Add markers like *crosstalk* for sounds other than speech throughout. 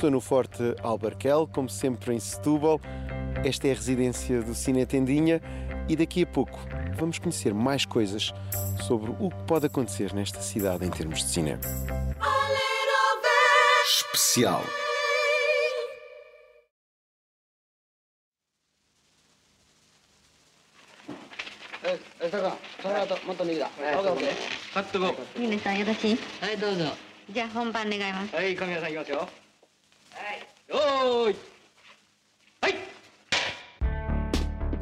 estou no Forte Albarquel, como sempre em Setúbal. Esta é a residência do Cine Tendinha e daqui a pouco vamos conhecer mais coisas sobre o que pode acontecer nesta cidade em termos de cinema. Especial. Hey, 皆さんよろしいはいどうぞじゃあ本番願いますはい神谷さんいきますよ Oi!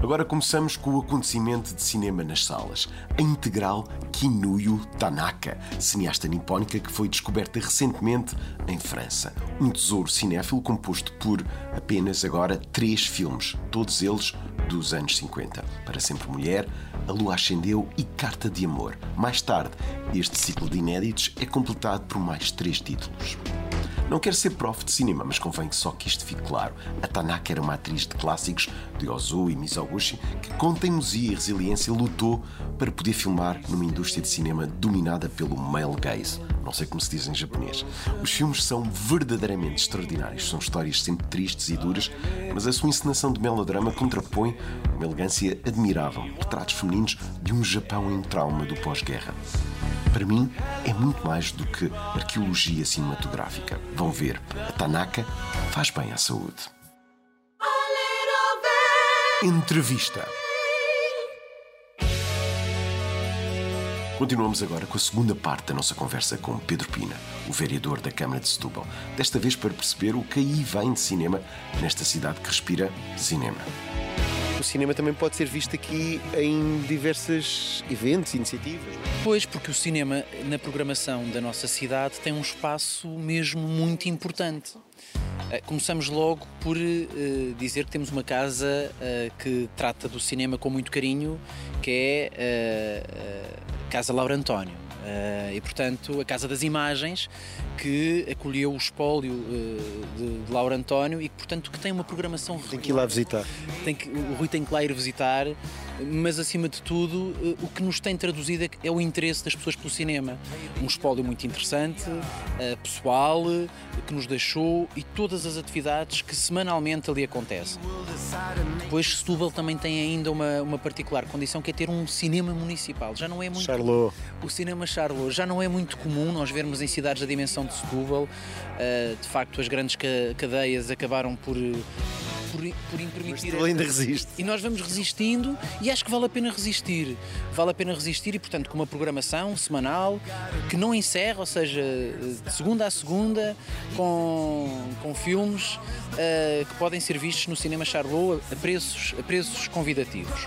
Agora começamos com o acontecimento de cinema nas salas. A integral Kinuyo Tanaka, cineasta nipónica que foi descoberta recentemente em França. Um tesouro cinéfilo composto por apenas agora três filmes, todos eles dos anos 50. Para Sempre Mulher, A Lua Ascendeu e Carta de Amor. Mais tarde, este ciclo de inéditos é completado por mais três títulos. Não quero ser prof de cinema, mas convém que só que isto fique claro. A Tanaka era uma atriz de clássicos de Ozu e Mizoguchi que, com teimosia e resiliência, lutou para poder filmar numa indústria de cinema dominada pelo male gaze. Não sei como se diz em japonês. Os filmes são verdadeiramente extraordinários. São histórias sempre tristes e duras, mas a sua encenação de melodrama contrapõe uma elegância admirável. Retratos femininos de um Japão em trauma do pós-guerra. Para mim, é muito mais do que arqueologia cinematográfica. Vão ver, a Tanaka faz bem à saúde. Entrevista. Continuamos agora com a segunda parte da nossa conversa com Pedro Pina, o vereador da Câmara de Setúbal. Desta vez para perceber o que aí vem de cinema nesta cidade que respira cinema. O cinema também pode ser visto aqui em diversos eventos, iniciativas. Pois, porque o cinema na programação da nossa cidade tem um espaço mesmo muito importante. Eh, Começamos logo por eh, dizer que temos uma casa eh, que trata do cinema com muito carinho, que é a Casa Laura António. Eh, e, portanto, a Casa das Imagens, que acolheu o espólio eh, de, de Laura António e que, portanto, que tem uma programação Tem que ir lá visitar. tem que, o Rui tem que lá ir visitar, mas acima de tudo, eh, o que nos tem traduzido é é o interesse das pessoas pelo cinema. Um espólio muito interessante, eh, pessoal, eh, que nos deixou e todas as atividades que semanalmente ali acontecem. Depois, Setúbal também tem ainda uma, uma particular condição que é ter um cinema municipal. Já não é muito Charlot. o cinema Charlot já não é muito comum nós vermos em cidades da dimensão de Setúbal. De facto, as grandes ca- cadeias acabaram por, uh, por, por impermitir. Setúbal ainda resiste. E nós vamos resistindo e acho que vale a pena resistir. Vale a pena resistir e, portanto, com uma programação semanal que não encerra, ou seja, de segunda a segunda, com, com filmes uh, que podem ser vistos no cinema Charlot a preços, a preços convidativos.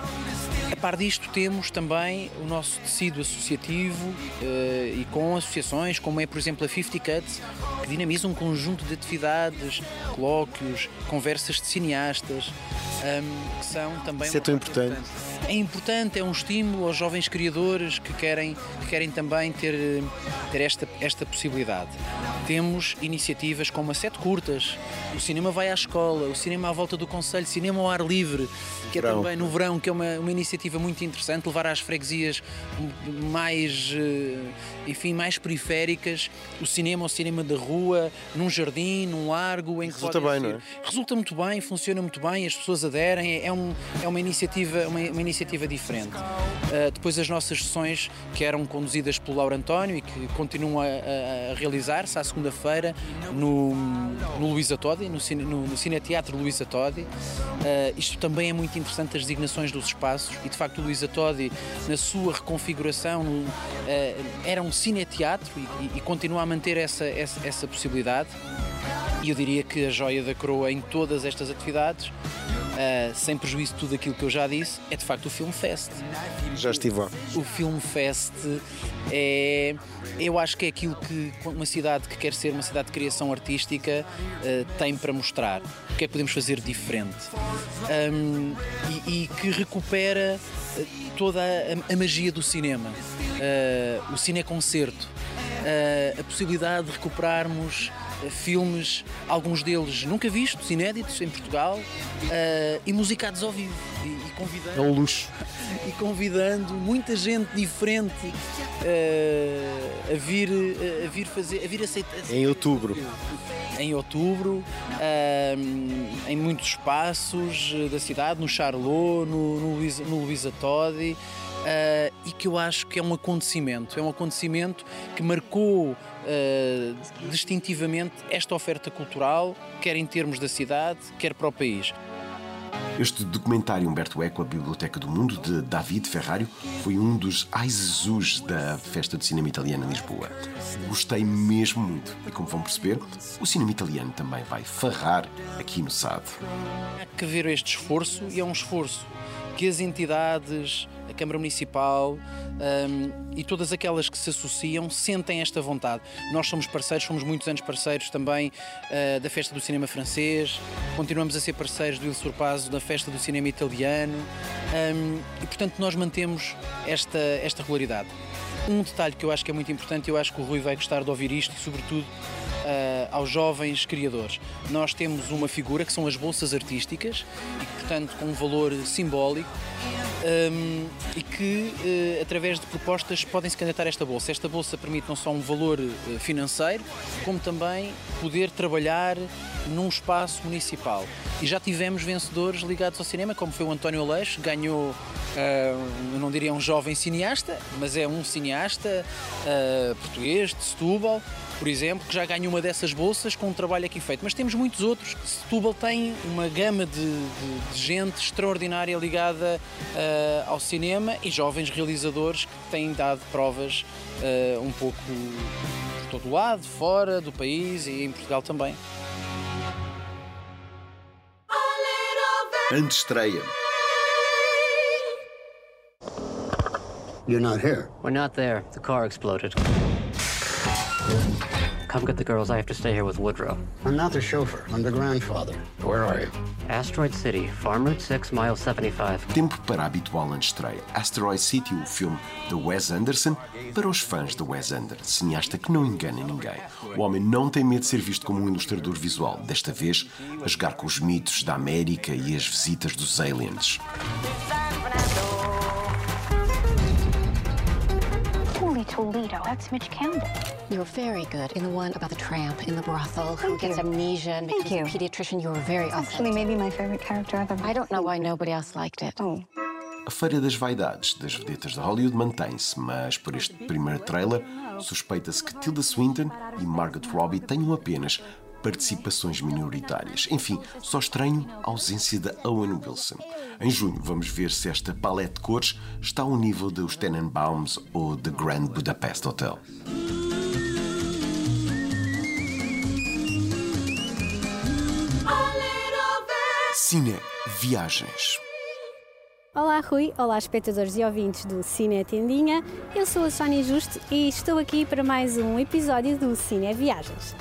A par disto, temos também o nosso tecido associativo eh, e com associações, como é, por exemplo, a 50 Cuts, que dinamiza um conjunto de atividades, colóquios, conversas de cineastas, ahm, que são também. Isso é tão parte importante. É importante, é um estímulo aos jovens criadores que querem, que querem também ter, ter esta, esta possibilidade. Temos iniciativas como a Sete Curtas, o cinema vai à escola, o cinema à volta do Conselho, cinema ao ar livre, que é Verão. também no verão, que é uma, uma iniciativa muito interessante, levar às freguesias mais, eh, enfim, mais periféricas, o cinema, o cinema da rua, num jardim, num largo, em que Resulta bem, não ser- Resulta muito bem, funciona muito bem, as pessoas aderem, é, um, é uma, iniciativa, uma, uma iniciativa diferente. Uh, depois as nossas sessões, que eram conduzidas pelo Lauro António e que continuam a, a- a realizar-se à segunda-feira no, no Luísa Todi, no, no, no Cineteatro Luísa Todi. Uh, isto também é muito interessante, as designações dos espaços, e de facto o Luísa Todi, na sua reconfiguração, uh, era um cineteatro e, e, e continua a manter essa, essa, essa possibilidade. E eu diria que a joia da coroa em todas estas atividades, ah, sem prejuízo de tudo aquilo que eu já disse, é de facto o Film Fest. Já estive lá. O Film Fest é, eu acho que é aquilo que uma cidade que quer ser uma cidade de criação artística ah, tem para mostrar. O que é que podemos fazer diferente? Ahm, e, e que recupera ah, toda a, a magia do cinema, Ah, o cineconcerto, ah, a possibilidade de recuperarmos uh, filmes, alguns deles nunca vistos, inéditos em Portugal, uh, e musicados ao vivo. E, e convidando, É um luxo. *laughs* e convidando muita gente diferente uh, a, vir, a vir fazer, a vir aceitar. Em outubro. Em outubro, um, em muitos espaços eh, da cidade, no Charlot, no, no, Luísa, no Luísa Todi, uh, e que eu acho que é um acontecimento. É um acontecimento que marcou uh, distintivamente esta oferta cultural, quer em termos da cidade, quer para o país. Este documentário Humberto Eco, a Biblioteca do Mundo, de David Ferrario, foi um dos aizus da Festa do Cinema Italiano em Lisboa. Gostei mesmo muito e, como vão perceber, o cinema italiano também vai farrar aqui no SAD. Há que ver este esforço e é um esforço que as entidades, a Câmara Municipal um, e todas aquelas que se associam sentem esta vontade. Nós somos parceiros, somos muitos anos parceiros também uh, da Festa do Cinema Francês, continuamos a ser parceiros do Il Surpasso da Festa do Cinema Italiano um, e, portanto, nós mantemos esta, esta regularidade. Um detalhe que eu acho que é muito importante, eu acho que o Rui vai gostar de ouvir isto e, sobretudo, aos jovens criadores. Nós temos uma figura que são as bolsas artísticas e, portanto, com um valor simbólico um, e que, uh, através de propostas, podem se candidatar a esta bolsa. Esta bolsa permite não só um valor uh, financeiro, como também poder trabalhar num espaço municipal. E já tivemos vencedores ligados ao cinema, como foi o António Aleixo, ganhou, uh, eu não diria um jovem cineasta, mas é um cineasta português, de Setúbal, por exemplo, que já ganhou uma dessas bolsas com um trabalho aqui feito. Mas temos muitos outros. Setúbal tem uma gama de, de, de gente extraordinária ligada uh, ao cinema e jovens realizadores que têm dado provas uh, um pouco por todo lado, fora do país e em Portugal também. Antes estreia. You're not here. We're not there. The car exploded. Come get the girls. I have to stay here with Woodrow. I'm not the chauffeur. I'm the grandfather. Where are you? Asteroid City, Farm Route 6, mile 75. Tempo para a habitual antestreia. Asteroid City, o filme de Wes Anderson, para os fãs de Wes Anderson, cineasta que não engana ninguém. O homem não tem medo de ser visto como um ilustrador visual, desta vez a jogar com os mitos da América e as visitas dos aliens. Toledo, that's Mitch Campbell. You were very good in the one about the tramp in the brothel who Thank gets you. amnesia and Thank becomes you. a pediatrician. You were very Actually, maybe my favorite character I've ever I don't know why nobody else liked it. Oh. A Feira das Vaidades das Vedetas de Hollywood mantém-se, mas por este primeiro trailer suspeita-se que Tilda Swinton e Margot Robbie tenham apenas participações minoritárias. Enfim, só estranho a ausência da Owen Wilson. Em junho vamos ver se esta paleta de cores está ao nível dos Tenenbaums ou The Grand Budapest Hotel. Cine Viagens. Olá Rui, olá espectadores e ouvintes do Cine Tendinha. Eu sou a Sónia Justo e estou aqui para mais um episódio do Cine Viagens.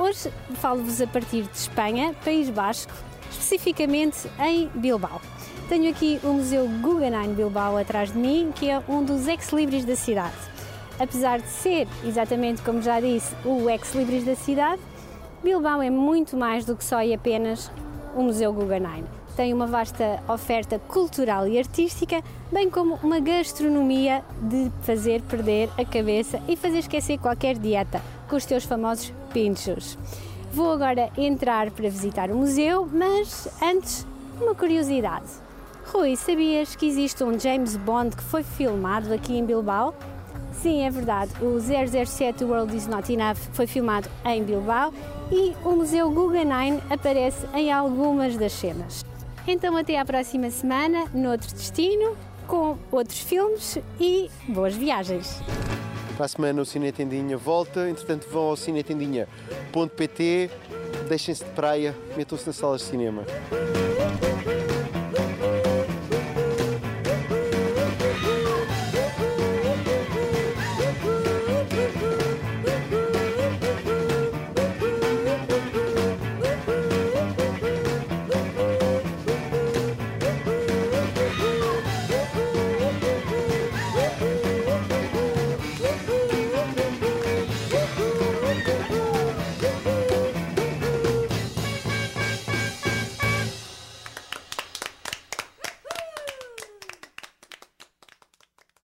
Hoje falo-vos a partir de Espanha, País Basco, especificamente em Bilbao. Tenho aqui o Museu Guggenheim Bilbao atrás de mim, que é um dos ex-libris da cidade. Apesar de ser, exatamente como já disse, o ex-libris da cidade, Bilbao é muito mais do que só e apenas o Museu Guggenheim. Tem uma vasta oferta cultural e artística, bem como uma gastronomia de fazer perder a cabeça e fazer esquecer qualquer dieta com os teus famosos pinchos. Vou agora entrar para visitar o museu, mas antes, uma curiosidade. Rui, sabias que existe um James Bond que foi filmado aqui em Bilbao? Sim, é verdade. O 007 World Is Not Enough foi filmado em Bilbao e o Museu Guggenheim aparece em algumas das cenas. Então, até à próxima semana, noutro destino, com outros filmes e boas viagens. Para a semana o Cine Tendinha volta, entretanto vão ao cinetendinha.pt, deixem-se de praia, metam-se nas salas de cinema.